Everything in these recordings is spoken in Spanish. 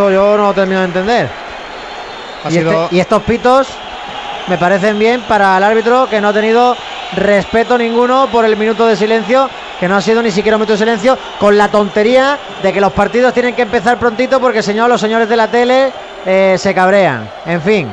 esto yo no termino de entender. Ha Y, sido- este- y estos pitos me parecen bien para el árbitro que no ha tenido respeto ninguno por el minuto de silencio, que no ha sido ni siquiera un minuto de silencio, con la tontería de que los partidos tienen que empezar prontito porque no los señores de la tele eh, se cabrean. En fin,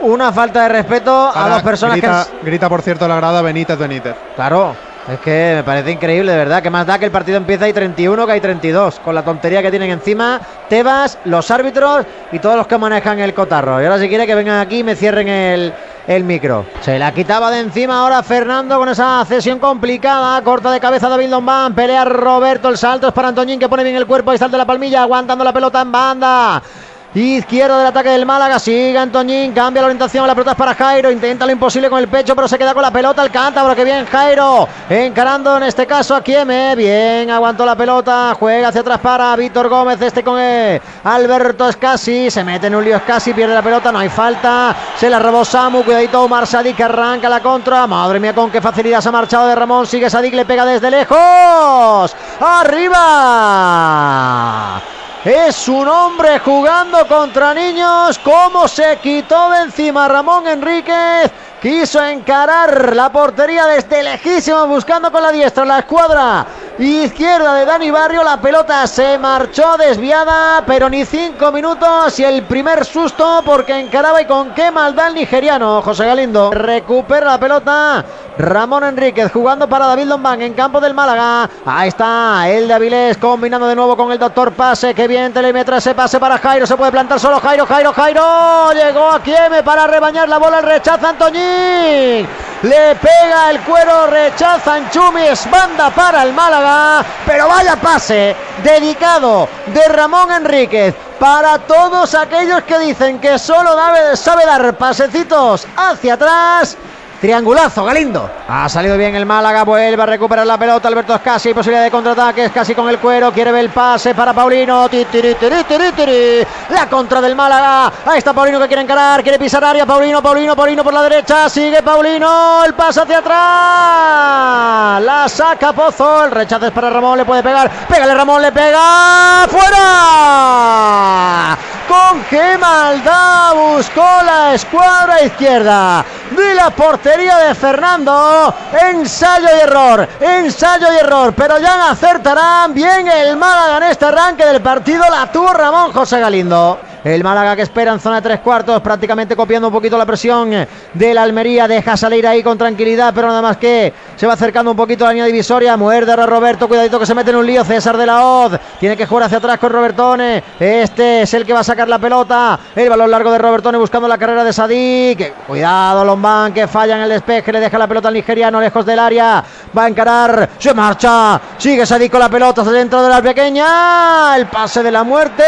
una falta de respeto a dos personas que... grita, han- grita, por cierto, la grada Benítez Benítez. Claro, es que me parece increíble, de verdad. Que más da que el partido empieza hay 31 que hay 32. Con la tontería que tienen encima Tebas, los árbitros y todos los que manejan el cotarro. Y ahora si quiere que vengan aquí y me cierren el, el micro. Se la quitaba de encima ahora Fernando con esa cesión complicada. Corta de cabeza David Lombán. Pelea Roberto. El salto es para Antoñín que pone bien el cuerpo. Ahí salta la palmilla aguantando la pelota en banda. Izquierdo del ataque del Málaga, sigue Antoñín, cambia la orientación, la pelota es para Jairo, intenta lo imposible con el pecho, pero se queda con la pelota, el cántabro, que bien Jairo, encarando en este caso a Kieme, bien, aguantó la pelota, juega hacia atrás para Víctor Gómez, este con eh, Alberto Escasi, se mete en un lío Escasi, pierde la pelota, no hay falta, se la robó Samu, cuidadito Omar Sadik, arranca la contra, madre mía con qué facilidad se ha marchado de Ramón, sigue Sadik, le pega desde lejos, arriba. Es un hombre jugando contra niños. ¿Cómo se quitó de encima Ramón Enríquez? Quiso encarar la portería desde lejísimo, buscando con la diestra la escuadra izquierda de Dani Barrio. La pelota se marchó desviada, pero ni cinco minutos. Y el primer susto porque encaraba y con qué maldad el nigeriano José Galindo. Recupera la pelota. Ramón Enríquez jugando para David Lombán en campo del Málaga. Ahí está el de Avilés combinando de nuevo con el doctor Pase. Que bien telemetra ese pase para Jairo. Se puede plantar solo Jairo, Jairo, Jairo. Llegó a Kieme para rebañar la bola. El rechaza Antoñín. Le pega el cuero, rechaza Anchumis. Banda para el Málaga. Pero vaya pase dedicado de Ramón Enríquez. Para todos aquellos que dicen que solo sabe dar pasecitos hacia atrás. Triangulazo, Galindo. Ha salido bien el Málaga, vuelve a recuperar la pelota. Alberto Escasi, posibilidad de contraataque. Escasi con el cuero, quiere ver el pase para Paulino. Ti, tiri, tiri, tiri, tiri. La contra del Málaga. Ahí está Paulino que quiere encarar, quiere pisar área. Paulino, Paulino, Paulino por la derecha. Sigue Paulino, el pase hacia atrás. La saca Pozo. El rechazo es para Ramón, le puede pegar. Pégale Ramón, le pega. ¡Fuera! Con qué maldad buscó la escuadra izquierda de la portería de Fernando. Ensayo y error, ensayo y error, pero ya acertarán bien el Málaga en este arranque del partido. La tuvo Ramón José Galindo. El Málaga que espera en zona de tres cuartos, prácticamente copiando un poquito la presión de la Almería. Deja salir ahí con tranquilidad, pero nada más que se va acercando un poquito a la línea divisoria. Muerde ahora Roberto, cuidadito que se mete en un lío. César de la Hoz tiene que jugar hacia atrás con Robertone. Este es el que va a sacar la pelota. El balón largo de Robertone buscando la carrera de Sadik. Cuidado, Lombán que falla en el despeje. Le deja la pelota al nigeriano lejos del área. Va a encarar. Se marcha. Sigue Sadik con la pelota hacia dentro de la pequeña. El pase de la muerte.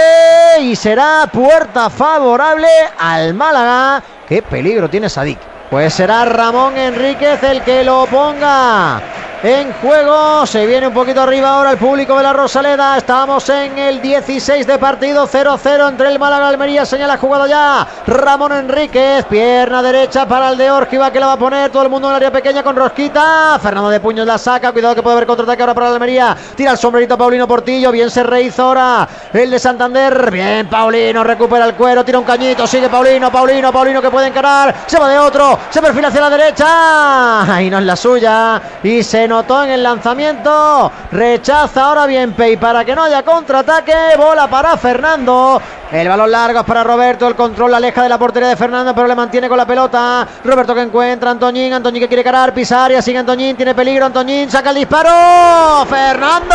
Y será puerta favorable al Málaga. Qué peligro tiene Sadik. Pues será Ramón Enríquez el que lo ponga en juego. Se viene un poquito arriba ahora el público de la Rosaleda. Estamos en el 16 de partido 0-0 entre el Málaga y Almería. Señala jugado ya Ramón Enríquez. Pierna derecha para el de Orgiva que la va a poner. Todo el mundo en el área pequeña con Rosquita. Fernando de Puños la saca. Cuidado que puede haber contraataque ahora para la Almería. Tira el sombrerito Paulino Portillo. Bien se rehizo ahora el de Santander. Bien Paulino recupera el cuero. Tira un cañito. Sigue Paulino. Paulino. Paulino que puede encarar. Se va de otro. Se perfila hacia la derecha. Ahí no es la suya. Y se notó en el lanzamiento. Rechaza ahora bien Pei para que no haya contraataque. Bola para Fernando. El balón largo es para Roberto. El control aleja de la portería de Fernando, pero le mantiene con la pelota. Roberto que encuentra a Antoñín. Antoñín que quiere carar. Pisar y sigue Antoñín. Tiene peligro. Antoñín saca el disparo. Fernando.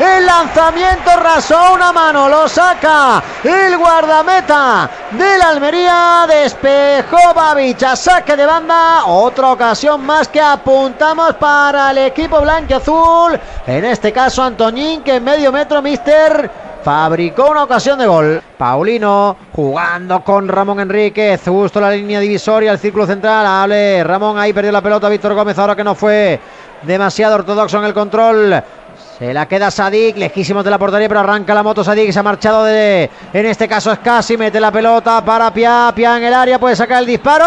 El lanzamiento rasó una mano. Lo saca el guardameta de la Almería. Despejó Babicha. Saque de banda. Otra ocasión más que apuntamos para el equipo blanco-azul. En este caso, Antoñín que en medio metro, mister fabricó una ocasión de gol. Paulino jugando con Ramón Enríquez, justo la línea divisoria, el círculo central. Hable Ramón ahí perdió la pelota. Víctor Gómez ahora que no fue demasiado ortodoxo en el control. Se la queda Sadik, lejísimos de la portería, pero arranca la moto Sadik, se ha marchado de, en este caso es casi, mete la pelota para Pia, Pia en el área, puede sacar el disparo.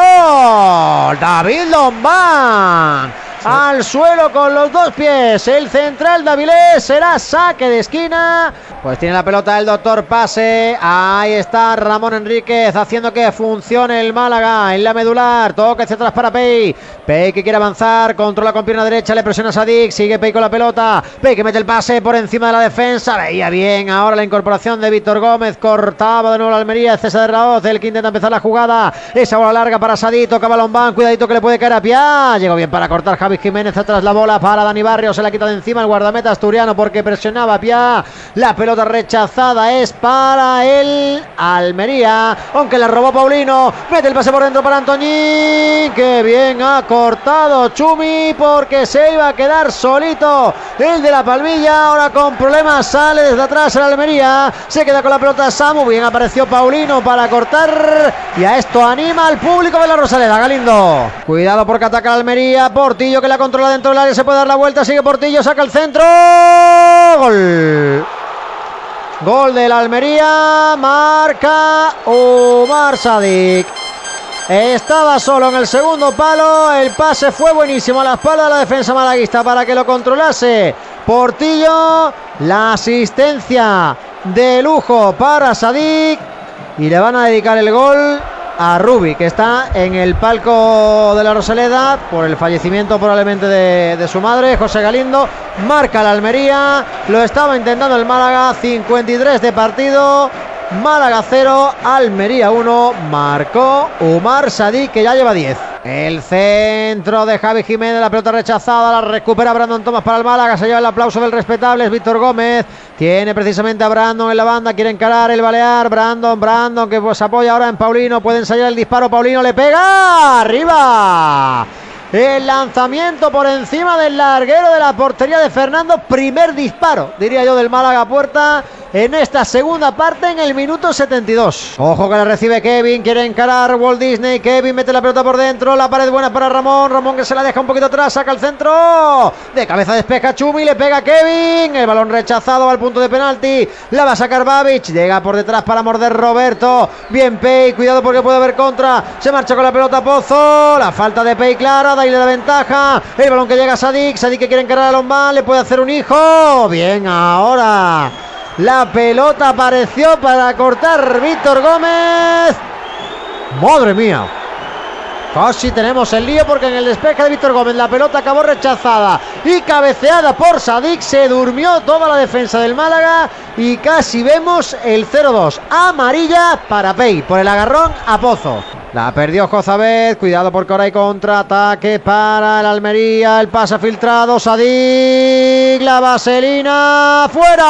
David Lombán al suelo con los dos pies. El central de Avilés será saque de esquina. Pues tiene la pelota el doctor Pase. Ahí está Ramón Enríquez haciendo que funcione el Málaga en la medular. Toque hacia atrás para Pei. Pei que quiere avanzar. Controla con pierna derecha. Le presiona a Sadik. Sigue Pei con la pelota. Pei que mete el pase por encima de la defensa. Veía bien ahora la incorporación de Víctor Gómez. Cortaba de nuevo la Almería. César Raoz. El que intenta empezar la jugada. Esa bola larga para Sadik. Toca Balombán. Cuidadito que le puede caer a Pia. Llegó bien para cortar Javi Jiménez. Atrás la bola para Dani Barrio. Se la quita de encima el guardameta asturiano porque presionaba Pia. La pelota rechazada es para el Almería. Aunque la robó Paulino. Mete el pase por dentro para Antoñín. Que bien ha cortado Chumi porque se iba a quedar solito el de la palmilla. Ahora con problemas sale desde atrás el Almería. Se queda con la pelota Samu. Bien apareció Paulino para cortar. Y a esto anima al público de la Rosaleda. Galindo. Cuidado porque ataca Almería. Portillo que la controla dentro del área. Se puede dar la vuelta. Sigue Portillo. Saca el centro. Gol. Gol del Almería. Marca Omar Sadik. Estaba solo en el segundo palo. El pase fue buenísimo a la espalda de la defensa malaguista para que lo controlase. Portillo. La asistencia de lujo para Sadik. Y le van a dedicar el gol a Rubi, que está en el palco de la Rosaleda por el fallecimiento probablemente de, su madre, José Galindo. Marca la Almería, lo estaba intentando el Málaga, 53 de partido. Málaga 0, Almería 1, marcó Umar Sadí que ya lleva 10. El centro de Javi Jiménez, la pelota rechazada, la recupera Brandon Thomas para el Málaga, se lleva el aplauso del respetable, es Víctor Gómez, tiene precisamente a Brandon en la banda, quiere encarar el Balear, Brandon, Brandon que pues apoya ahora en Paulino, puede ensayar el disparo, Paulino le pega, arriba. El lanzamiento por encima del larguero de la portería de Fernando. Primer disparo, diría yo, del Málaga puerta en esta segunda parte en el minuto 72. Ojo que la recibe Kevin, quiere encarar Walt Disney. Kevin mete la pelota por dentro, la pared buena para Ramón. Ramón que se la deja un poquito atrás, saca el centro. De cabeza despeja Chumi, le pega Kevin. El balón rechazado al punto de penalti. La va a sacar Babich. Llega por detrás para morder Roberto. Bien Pei, cuidado porque puede haber contra. Se marcha con la pelota Pozo. La falta de Pei clara, da y le da ventaja. El balón que llega a Sadik. Sadik que quiere encarar a Lombán, le puede hacer un hijo. Bien, ahora. La pelota apareció para cortar Víctor Gómez. Madre mía. Casi tenemos el lío porque en el despeje de Víctor Gómez la pelota acabó rechazada y cabeceada por Sadik. Se durmió toda la defensa del Málaga y casi vemos el 0-2. Amarilla para Pei por el agarrón a Pozo. La perdió Jozabed. Cuidado porque ahora hay contraataque para el Almería. El pase filtrado. Sadik. La vaselina. ¡Fuera!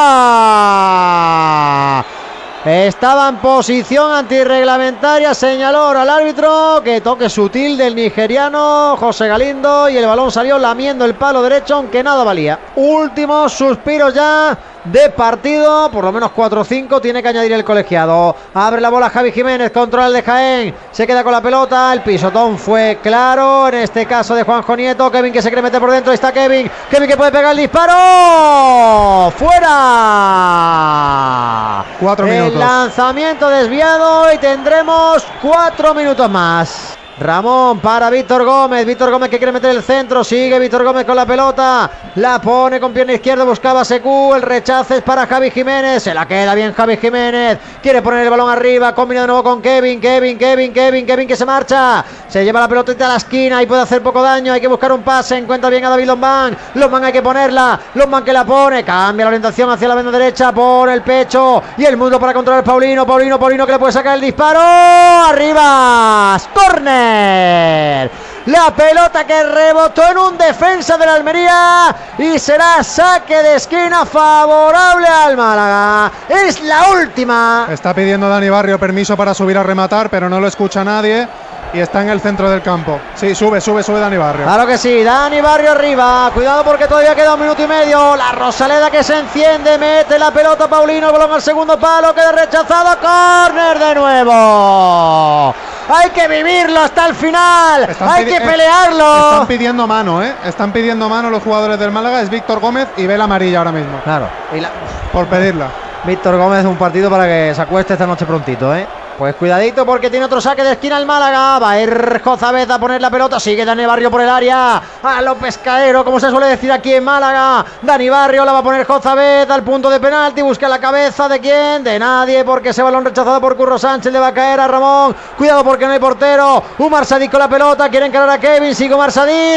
Estaba en posición antirreglamentaria, señaló al árbitro que toque sutil del nigeriano José Galindo y el balón salió lamiendo el palo derecho aunque nada valía. Últimos suspiros ya de partido, por lo menos 4-5 tiene que añadir el colegiado. Abre la bola Javi Jiménez, controla el de Jaén, se queda con la pelota, el pisotón fue claro, en este caso de Juanjo Nieto, Kevin que se quiere meter por dentro, ahí está Kevin, Kevin que puede pegar el disparo, fuera. Cuatro minutos. El lanzamiento desviado y tendremos cuatro minutos más. Ramón para Víctor Gómez. Víctor Gómez que quiere meter el centro. Sigue Víctor Gómez con la pelota. La pone con pierna izquierda. Buscaba Secu. El rechace es para Javi Jiménez. Se la queda bien Javi Jiménez. Quiere poner el balón arriba. Combina de nuevo con Kevin. Kevin, Kevin, Kevin, Kevin que se marcha. Se lleva la pelotita a la esquina y puede hacer poco daño. Hay que buscar un pase. Encuentra bien a David Lombán. Lombán hay que ponerla. Lombán que la pone. Cambia la orientación hacia la banda derecha. Por el pecho. Y el mundo para controlar Paulino. Paulino, Paulino que le puede sacar el disparo. Arriba. Corner. La pelota que rebotó en un defensa de la Almería y será saque de esquina favorable al Málaga. Es la última. Está pidiendo Dani Barrio permiso para subir a rematar, pero no lo escucha nadie y está en el centro del campo. Sí, sube, sube, sube Dani Barrio. Claro que sí, Dani Barrio arriba. Cuidado porque todavía queda un minuto y medio. La Rosaleda que se enciende, mete la pelota Paulino, el balón al segundo palo, queda rechazado. Corner de nuevo. Hay que vivirlo hasta el final. Están Hay que pelearlo. Están pidiendo mano, ¿eh? Están pidiendo mano los jugadores del Málaga. Es Víctor Gómez y ve la amarilla ahora mismo. Claro. La... Por pedirla. Víctor Gómez, un partido para que se acueste esta noche prontito, ¿eh? Pues cuidadito porque tiene otro saque de esquina el Málaga. Va a ir Jozabez a poner la pelota. Sigue Dani Barrio por el área. A López Caero, como se suele decir aquí en Málaga. Dani Barrio la va a poner Jozabez al punto de penalti. Busca la cabeza de quién? De nadie porque ese balón rechazado por Curro Sánchez le va a caer a Ramón. Cuidado porque no hay portero. Umar Sadik con la pelota. Quieren encarar a Kevin. Sigue Umar.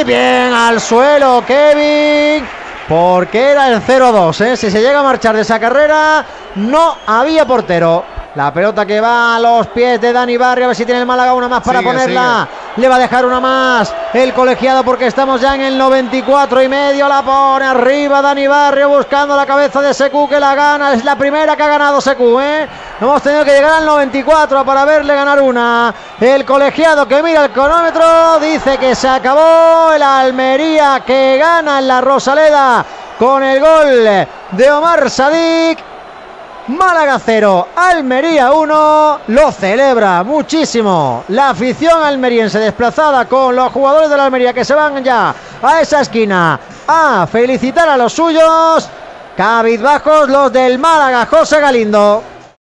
Bien al suelo Kevin. Porque era el 0-2. ¿eh? Si se llega a marchar de esa carrera, no había portero. La pelota que va a los pies de Dani Barrio. A ver si tiene el Málaga una más para Sigue, ponerla. Le va a dejar una más el colegiado porque estamos ya en el 94 y medio. La pone arriba Dani Barrio buscando la cabeza de Secu que la gana. Es la primera que ha ganado Secu. ¿eh? Hemos tenido que llegar al 94 para verle ganar una. El colegiado que mira el cronómetro dice que se acabó. El Almería que gana en la Rosaleda con el gol de Omar Sadik. Málaga 0, Almería 1, lo celebra muchísimo la afición almeriense desplazada con los jugadores de la Almería que se van ya a esa esquina a felicitar a los suyos. Cabizbajos los del Málaga, José Galindo.